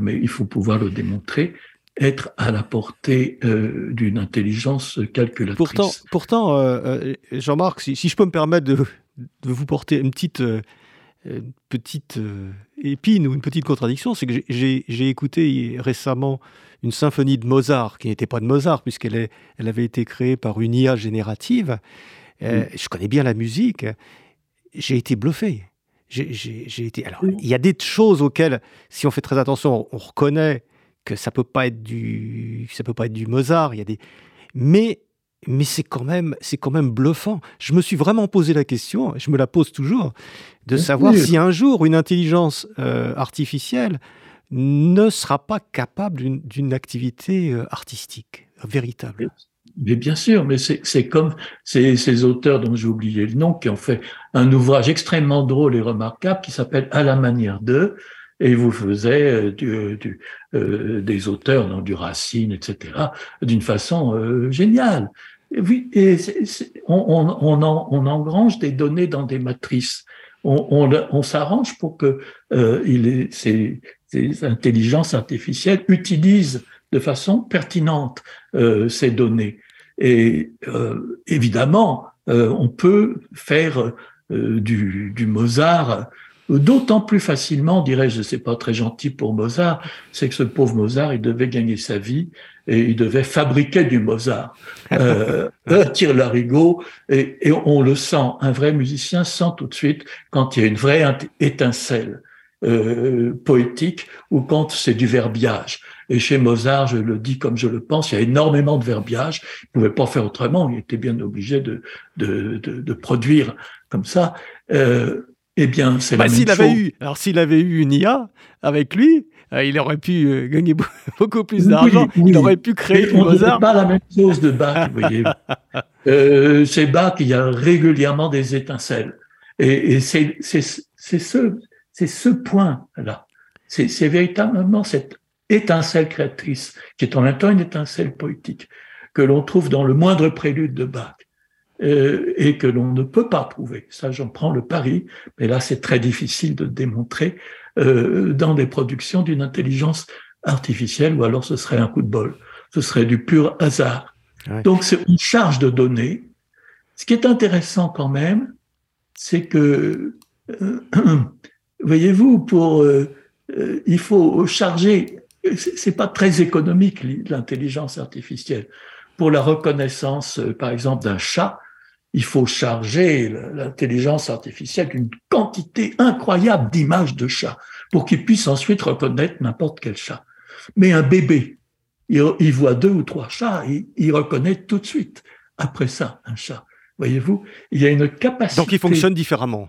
mais il faut pouvoir le démontrer, être à la portée d'une intelligence calculatrice. Pourtant, pourtant Jean-Marc, si, je peux me permettre de vous porter une petite, petite épine ou une petite contradiction, c'est que j'ai écouté récemment une symphonie de Mozart, qui n'était pas de Mozart, puisqu'elle elle avait été créée par une IA générative. Euh, je connais bien la musique. J'ai été bluffé. J'ai été. Alors, il y a des choses auxquelles, si on fait très attention, on reconnaît que ça peut pas être du, ça peut pas être du Mozart. Il y a des, mais mais c'est quand même, c'est quand même bluffant. Je me suis vraiment posé la question, je me la pose toujours, de savoir si un jour une intelligence euh, artificielle ne sera pas capable d'une activité euh, artistique véritable. Mais bien sûr, mais c'est comme ces, ces, auteurs dont j'ai oublié le nom qui ont fait un ouvrage extrêmement drôle et remarquable qui s'appelle À la manière d'eux, et vous faisait euh, du, du, euh, des auteurs, dans du Racine, etc., d'une façon géniale. Oui, et on, on, on, on, engrange des données dans des matrices. On, s'arrange pour que euh, il ces intelligences artificielles utilisent de façon pertinente euh, ces données. Et euh, évidemment, euh, on peut faire euh, du, du, Mozart d'autant plus facilement, dirais-je, c'est pas très gentil pour Mozart, c'est que ce pauvre Mozart, il devait gagner sa vie et il devait fabriquer du Mozart, euh, tire l'arigot, et, et on le sent. Un vrai musicien sent tout de suite quand il y a une vraie étincelle. Euh, poétique ou quand c'est du verbiage. Et chez Mozart, je le dis comme je le pense, il y a énormément de verbiage. Il ne pouvait pas faire autrement. Il était bien obligé de, de, de, de produire comme ça. Euh, eh bien, c'est bah, la même avait eu, alors s'il avait eu une IA avec lui, il aurait pu euh, gagner beaucoup plus d'argent. Il aurait pu créer on Mozart. pas la même chose de Bach, vous voyez. euh, chez Bach, il y a régulièrement des étincelles. Et, et c'est ce, point-là. C'est véritablement cette étincelle créatrice, qui est en même temps une étincelle poétique, que l'on trouve dans le moindre prélude de Bach, euh, et que l'on ne peut pas trouver. Ça, j'en prends le pari, mais là, c'est très difficile de démontrer euh, dans des productions d'une intelligence artificielle, ou alors ce serait un coup de bol, ce serait du pur hasard. Donc, c'est une charge de données. Ce qui est intéressant quand même, c'est que euh, voyez-vous, pour euh, euh, il faut charger. C'est pas très économique l'intelligence artificielle. Pour la reconnaissance, euh, par exemple, d'un chat, il faut charger l'intelligence artificielle d'une quantité incroyable d'images de chats pour qu'il puisse ensuite reconnaître n'importe quel chat. Mais un bébé, il, voit deux ou trois chats, il, il reconnaît tout de suite. Après ça, un chat. Voyez-vous, il y a une capacité. Donc il fonctionne différemment.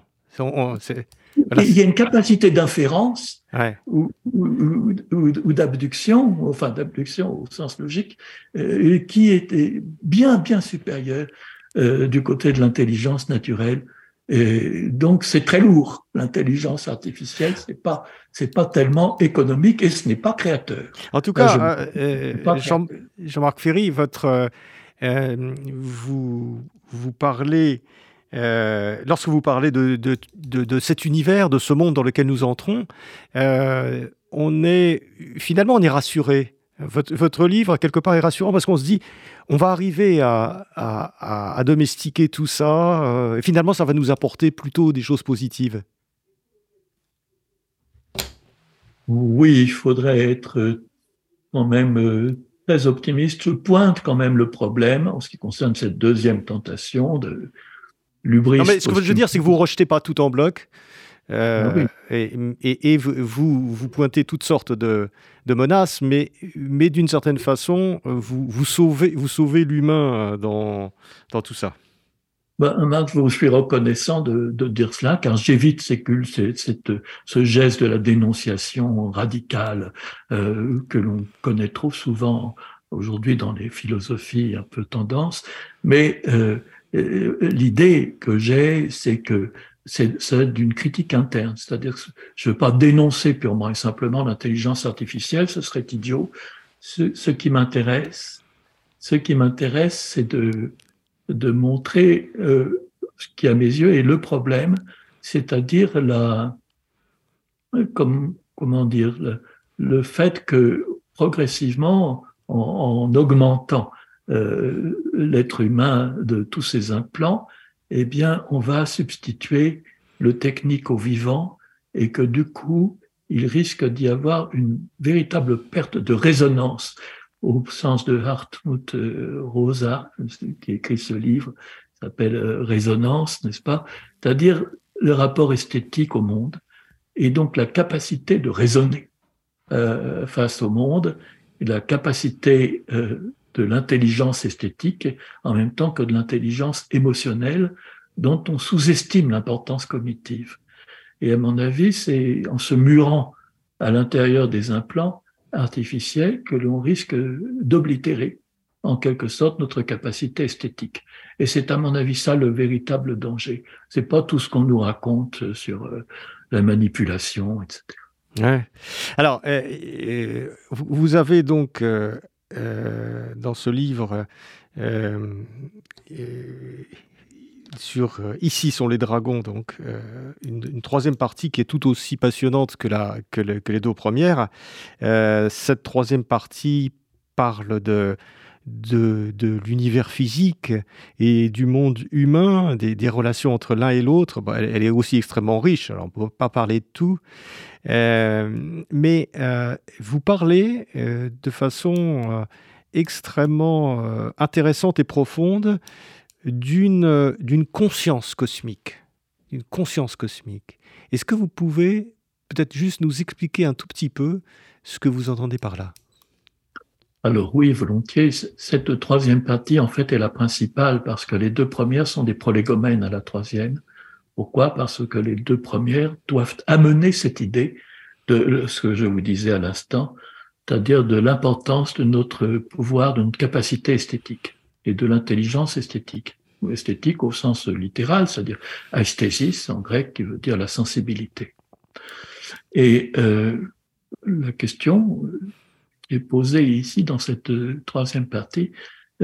Il y a une capacité d'inférence ou, ou, d'abduction, enfin d'abduction au sens logique, euh, qui était bien, bien supérieure euh, du côté de l'intelligence naturelle. Et donc c'est très lourd. L'intelligence artificielle, c'est pas c'est pas tellement économique et ce n'est pas créateur. En tout cas, euh, Jean-Marc Ferry, votre vous vous parlez lorsque vous parlez de, de, cet univers, de ce monde dans lequel nous entrons, on est finalement on est rassuré. Votre, livre, quelque part, est rassurant parce qu'on se dit, on va arriver à, domestiquer tout ça, et finalement, ça va nous apporter plutôt des choses positives. Oui, il faudrait être quand même euh, très optimiste. Je pointe quand même le problème en ce qui concerne cette deuxième tentation de l'ubris. mais ce que je veux dire, c'est que vous ne rejetez pas tout en bloc. Euh, ah et, et, vous, vous pointez toutes sortes de, de menaces, mais, mais d'une certaine façon, vous, vous sauvez, vous sauvez l'humain dans, dans tout ça. Ben, je vous suis reconnaissant de, de dire cela, car j'évite ce geste de la dénonciation radicale euh, que l'on connaît trop souvent aujourd'hui dans les philosophies un peu tendance. Mais euh, euh l'idée que j'ai, c'est que c'est d'une critique interne, c'est-à-dire que je ne veux pas dénoncer purement et simplement l'intelligence artificielle, ce serait idiot. Ce, qui m'intéresse, ce qui m'intéresse, c'est de de montrer euh, ce qui, à mes yeux, est le problème, c'est-à-dire la, comme, comment dire, le, fait que progressivement, en, augmentant euh, l'être humain de tous ces implants, eh bien, on va substituer le technique au vivant et que du coup, il risque d'y avoir une véritable perte de résonance au sens de Hartmut euh, Rosa, qui écrit ce livre, s'appelle euh, Résonance, n'est-ce pas? C'est-à-dire le rapport esthétique au monde et donc la capacité de raisonner euh, face au monde, et la capacité de l'intelligence esthétique en même temps que de l'intelligence émotionnelle dont on sous-estime l'importance cognitive. Et à mon avis, c'est en se murant à l'intérieur des implants artificielle que l'on risque d'oblitérer en quelque sorte notre capacité esthétique. Et c'est à mon avis ça le véritable danger. C'est pas tout ce qu'on nous raconte sur euh, la manipulation, etc. Ouais. Alors, euh, euh, vous avez donc dans ce livre sur euh, Ici sont les dragons, donc euh, une, troisième partie qui est tout aussi passionnante que, les deux premières. Euh, cette troisième partie parle de, de, l'univers physique et du monde humain, des, relations entre l'un et l'autre. elle, est aussi extrêmement riche, alors on ne peut pas parler de tout. mais vous parlez de façon extrêmement intéressante et profonde d'une d'une conscience cosmique, une conscience cosmique. Est-ce que vous pouvez peut-être juste nous expliquer un tout petit peu ce que vous entendez par là? Alors oui, volontiers. Cette troisième partie, en fait, est la principale parce que les deux premières sont des prolégomènes à la troisième. Pourquoi? Parce que les deux premières doivent amener cette idée de ce que je vous disais à l'instant, c'est-à-dire de l'importance de notre pouvoir, de notre capacité esthétique et de l'intelligence esthétique, ou esthétique au sens littéral, c'est-à-dire aesthesis en grec qui veut dire la sensibilité. Et euh, la question est posée ici dans cette troisième partie,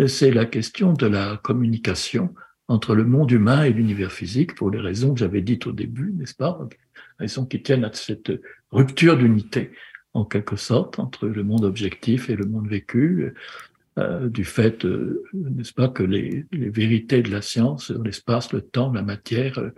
c'est la question de la communication entre le monde humain et l'univers physique pour les raisons que j'avais dites au début, n'est-ce pas? Raisons qui tiennent à cette rupture d'unité en quelque sorte entre le monde objectif et le monde vécu, euh, du fait, euh, n'est-ce pas, que les, vérités de la science, l'espace, le temps, la matière, euh,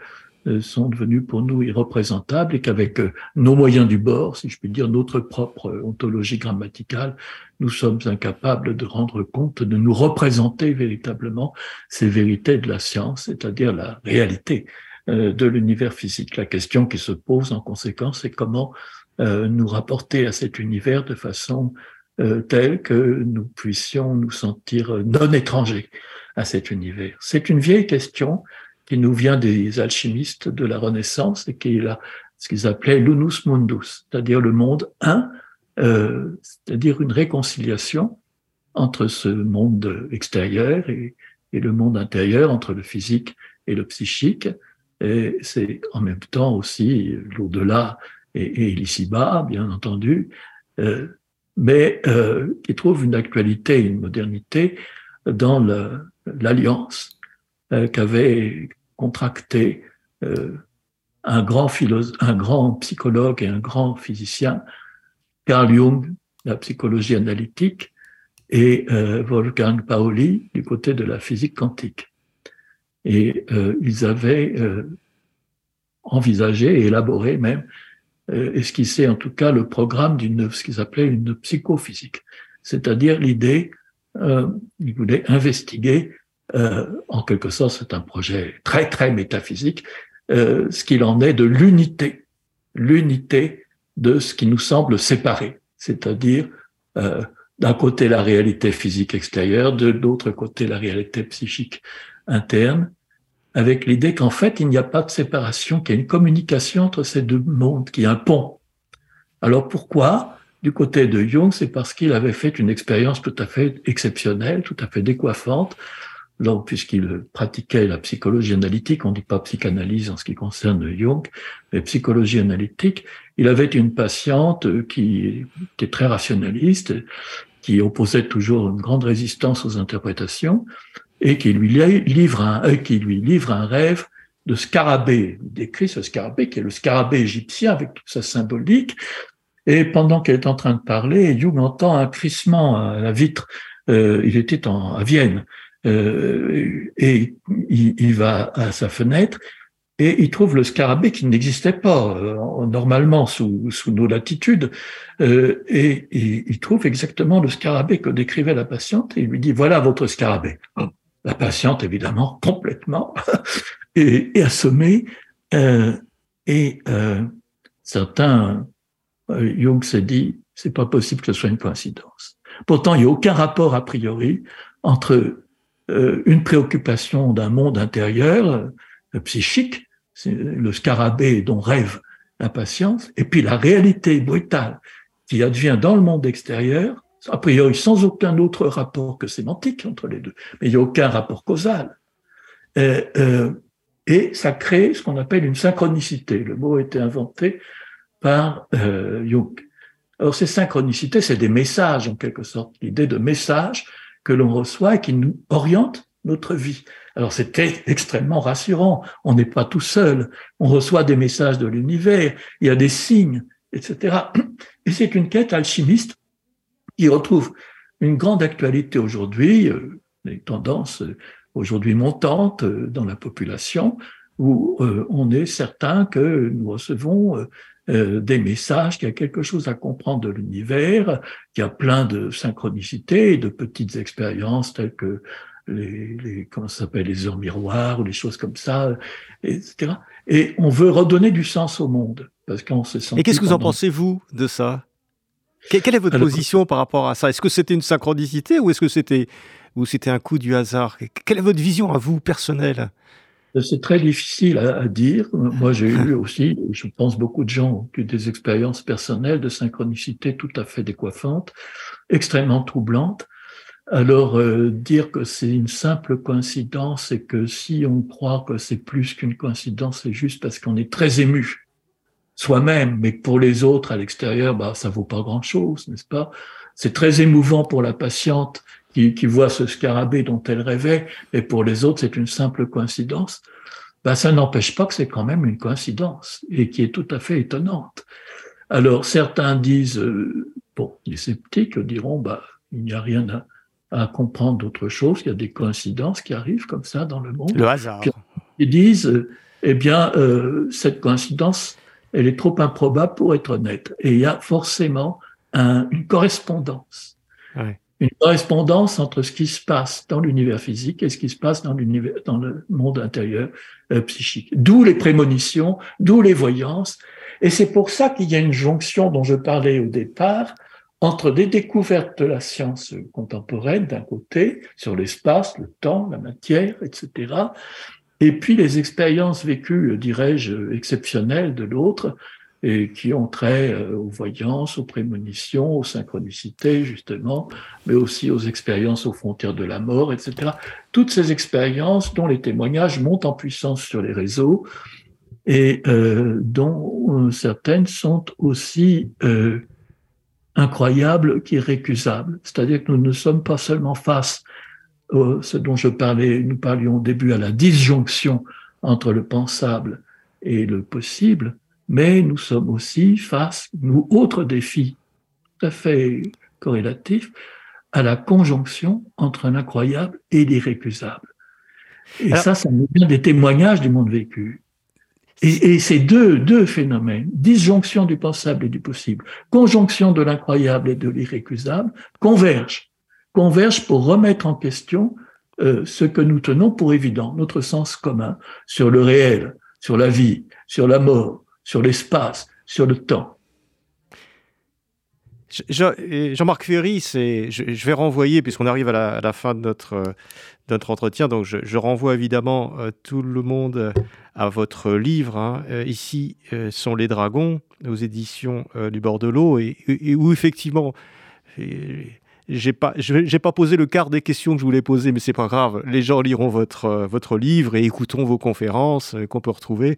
sont devenus pour nous irreprésentables et qu'avec nos moyens du bord, si je puis dire, notre propre ontologie grammaticale, nous sommes incapables de rendre compte, de nous représenter véritablement ces vérités de la science, c'est-à-dire la réalité de l'univers physique. La question qui se pose en conséquence, c'est comment nous rapporter à cet univers de façon euh, tel que nous puissions nous sentir non étrangers à cet univers. C'est une vieille question qui nous vient des alchimistes de la Renaissance et qui est là, ce qu'ils appelaient l'unus mundus, c'est-à-dire le monde un, euh, c'est-à-dire une réconciliation entre ce monde extérieur et, le monde intérieur, entre le physique et le psychique. Et c'est en même temps aussi l'au-delà et, et l'ici-bas, bien entendu, euh, mais euh, qui trouve une actualité, une modernité dans l'alliance euh, qu'avait contracté un grand un grand psychologue et un grand physicien, Carl Jung, la psychologie analytique, et Wolfgang Pauli du côté de la physique quantique. Et ils avaient envisagé et élaboré même, esquissé en tout cas le programme d'une ce qu'ils appelaient une psychophysique, c'est-à-dire l'idée, euh, ils voulaient investiguer euh, en quelque sorte, c'est un projet très, très métaphysique, euh, ce qu'il en est de l'unité, l'unité de ce qui nous semble séparé, c'est-à-dire euh, d'un côté la réalité physique extérieure, de l'autre côté la réalité psychique interne, avec l'idée qu'en fait, il n'y a pas de séparation, qu'il y a une communication entre ces deux mondes, qu'il y a un pont. Alors pourquoi? Du côté de Jung, c'est parce qu'il avait fait une expérience tout à fait exceptionnelle, tout à fait décoiffante, puisqu'il pratiquait la psychologie analytique, on ne dit pas psychanalyse en ce qui concerne Jung, mais psychologie analytique, il avait une patiente qui était très rationaliste, qui opposait toujours une grande résistance aux interprétations, et qui lui livre un, qui lui livre un rêve de scarabée. Il décrit ce scarabée qui est le scarabée égyptien avec toute sa symbolique. Et pendant qu'elle est en train de parler, Jung entend un crissement à la vitre. Euh, il était en, à Vienne. Euh, et il, va à sa fenêtre et il trouve le scarabée qui n'existait pas euh, normalement sous, sous, nos latitudes. Euh, et, il trouve exactement le scarabée que décrivait la patiente et il lui dit voilà votre scarabée. La patiente évidemment complètement et assommée. et certains Jung s'est dit c'est pas possible que ce soit une coïncidence. Pourtant il n'y a aucun rapport a priori entre une préoccupation d'un monde intérieur, euh, psychique, c'est le scarabée dont rêve l'impatience, et puis la réalité brutale qui advient dans le monde extérieur, a priori sans aucun autre rapport que sémantique entre les deux, mais il n'y a aucun rapport causal. Et, euh, et ça crée ce qu'on appelle une synchronicité. Le mot a été inventé par Jung. Alors ces synchronicités, c'est des messages en quelque sorte, l'idée de message que l'on reçoit et qui nous oriente notre vie. Alors c'était extrêmement rassurant. On n'est pas tout seul. On reçoit des messages de l'univers. Il y a des signes, etc. Et c'est une quête alchimiste qui retrouve une grande actualité aujourd'hui, euh, des tendances euh, aujourd'hui montantes euh, dans la population, où on est certain que nous recevons euh, des messages, qu'il y a quelque chose à comprendre de l'univers, qu'il y a plein de synchronicités et de petites expériences telles que les, les comment ça s'appelle les heures miroirs ou les choses comme ça, etc. Et on veut redonner du sens au monde parce qu'on se sent. Et qu'est-ce que vous en pensez vous de ça? Quelle est votre position par rapport à ça? Est-ce que c'était une synchronicité ou est-ce que c'était ou c'était un coup du hasard? Quelle est votre vision à vous personnelle? C'est très difficile à, dire. Moi, j'ai eu aussi, je pense, beaucoup de gens ont eu des expériences personnelles de synchronicité tout à fait décoiffantes, extrêmement troublantes. Alors, euh, dire que c'est une simple coïncidence et que si on croit que c'est plus qu'une coïncidence, c'est juste parce qu'on est très ému soi-même, mais pour les autres à l'extérieur, bah, ça vaut pas grand-chose, n'est-ce pas? C'est très émouvant pour la patiente qui, qui voit ce scarabée dont elle rêvait, et pour les autres, c'est une simple coïncidence, ben, ça n'empêche pas que c'est quand même une coïncidence, et qui est tout à fait étonnante. Alors, certains disent, euh, bon, les sceptiques diront, bah, il n'y a rien à, à comprendre d'autre chose, il y a des coïncidences qui arrivent comme ça dans le monde. Le hasard. Ils disent, euh, eh bien, euh, cette coïncidence, elle est trop improbable pour être honnête. Et il y a forcément un, une correspondance. Ouais une correspondance entre ce qui se passe dans l'univers physique et ce qui se passe dans l'univers, dans le monde intérieur euh, psychique. D'où les prémonitions, d'où les voyances. Et c'est pour ça qu'il y a une jonction dont je parlais au départ entre des découvertes de la science contemporaine d'un côté, sur l'espace, le temps, la matière, etc., et puis les expériences vécues, dirais-je, exceptionnelles de l'autre, et qui ont trait euh, aux voyances, aux prémonitions, aux synchronicités, justement, mais aussi aux expériences aux frontières de la mort, etc. Toutes ces expériences dont les témoignages montent en puissance sur les réseaux et euh, dont euh, certaines sont aussi incroyables qu'irrécusables. C'est-à-dire que nous ne sommes pas seulement face à ce dont je parlais, nous parlions au début à la disjonction entre le pensable et le possible, mais nous sommes aussi face, nous, autre défi tout à fait corrélatif, à la conjonction entre l'incroyable et l'irrécusable. Et ça, ça nous vient des témoignages du monde vécu. Et, ces deux, deux phénomènes, disjonction du pensable et du possible, conjonction de l'incroyable et de l'irrécusable, convergent, convergent pour remettre en question euh, ce que nous tenons pour évident, notre sens commun sur le réel, sur la vie, sur la mort, sur l'espace, sur le temps. Jean-Marc Ferry, je, vais renvoyer, puisqu'on arrive à la, fin de notre, entretien, donc je, renvoie évidemment euh, tout le monde à votre livre. Hein. Euh, ici sont les dragons, aux éditions du bord de l'eau, et, où effectivement, j'ai pas, j'ai pas posé le quart des questions que je voulais poser, mais c'est pas grave. Les gens liront votre, euh, votre livre et écouteront vos conférences euh, qu'on peut retrouver.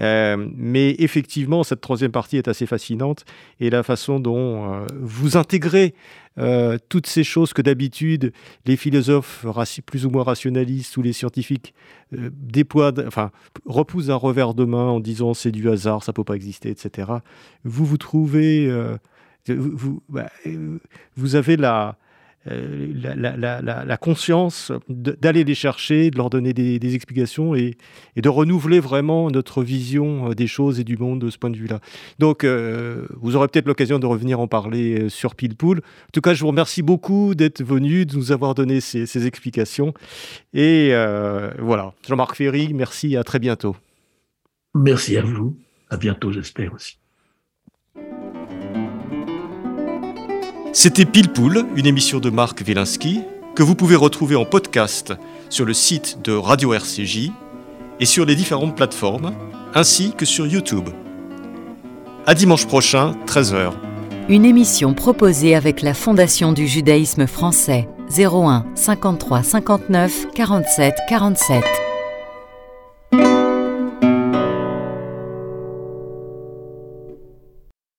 Euh, mais effectivement, cette troisième partie est assez fascinante et la façon dont vous intégrez toutes ces choses que d'habitude les philosophes plus ou moins rationalistes ou les scientifiques déploient, enfin, repoussent un revers de main en disant c'est du hasard, ça peut pas exister, etc. Vous vous trouvez vous, bah, euh, vous avez la, euh, conscience d'aller les chercher, de leur donner des, explications et, de renouveler vraiment notre vision euh, des choses et du monde de ce point de vue-là. Donc, vous aurez peut-être l'occasion de revenir en parler sur Pilpoul. En tout cas, je vous remercie beaucoup d'être venu, de nous avoir donné ces explications. Et voilà, Jean-Marc Ferry, merci, à très bientôt. Merci à vous, à bientôt, j'espère aussi. C'était Pile Poule, une émission de Marc Wielinski que vous pouvez retrouver en podcast sur le site de Radio RCJ et sur les différentes plateformes, ainsi que sur YouTube. À dimanche prochain, 13h. Une émission proposée avec la Fondation du judaïsme français 01 53 59 47 47.